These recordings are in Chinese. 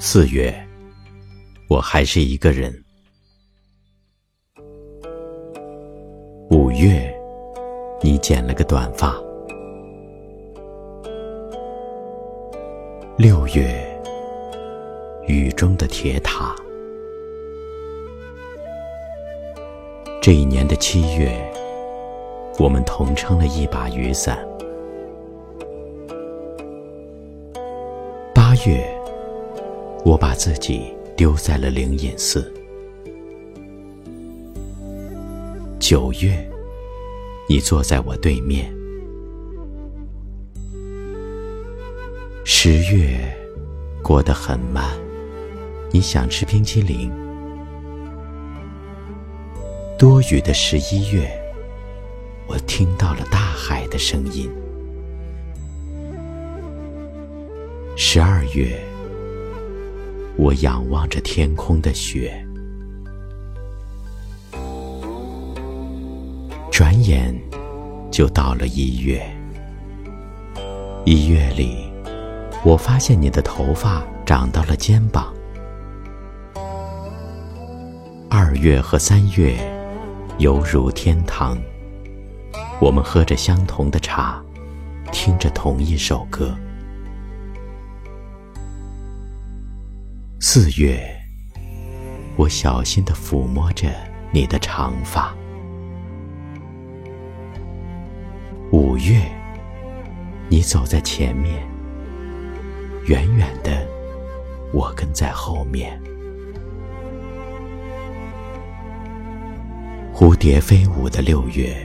四月，我还是一个人。五月，你剪了个短发。六月，雨中的铁塔。这一年的七月，我们同撑了一把雨伞。八月。我把自己丢在了灵隐寺。九月，你坐在我对面。十月过得很慢，你想吃冰淇淋。多雨的十一月，我听到了大海的声音。十二月。我仰望着天空的雪，转眼就到了一月。一月里，我发现你的头发长到了肩膀。二月和三月犹如天堂，我们喝着相同的茶，听着同一首歌。四月，我小心地抚摸着你的长发。五月，你走在前面，远远的，我跟在后面。蝴蝶飞舞的六月，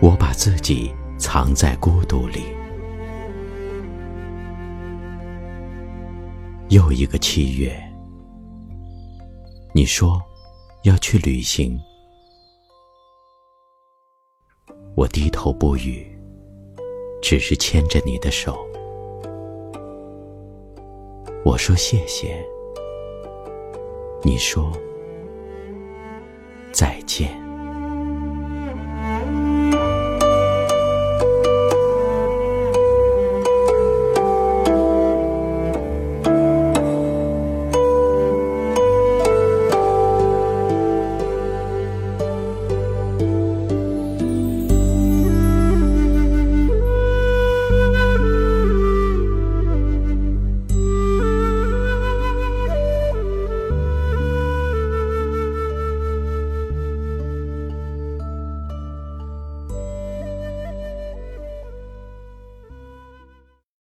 我把自己藏在孤独里。又一个七月，你说要去旅行，我低头不语，只是牵着你的手。我说谢谢，你说再见。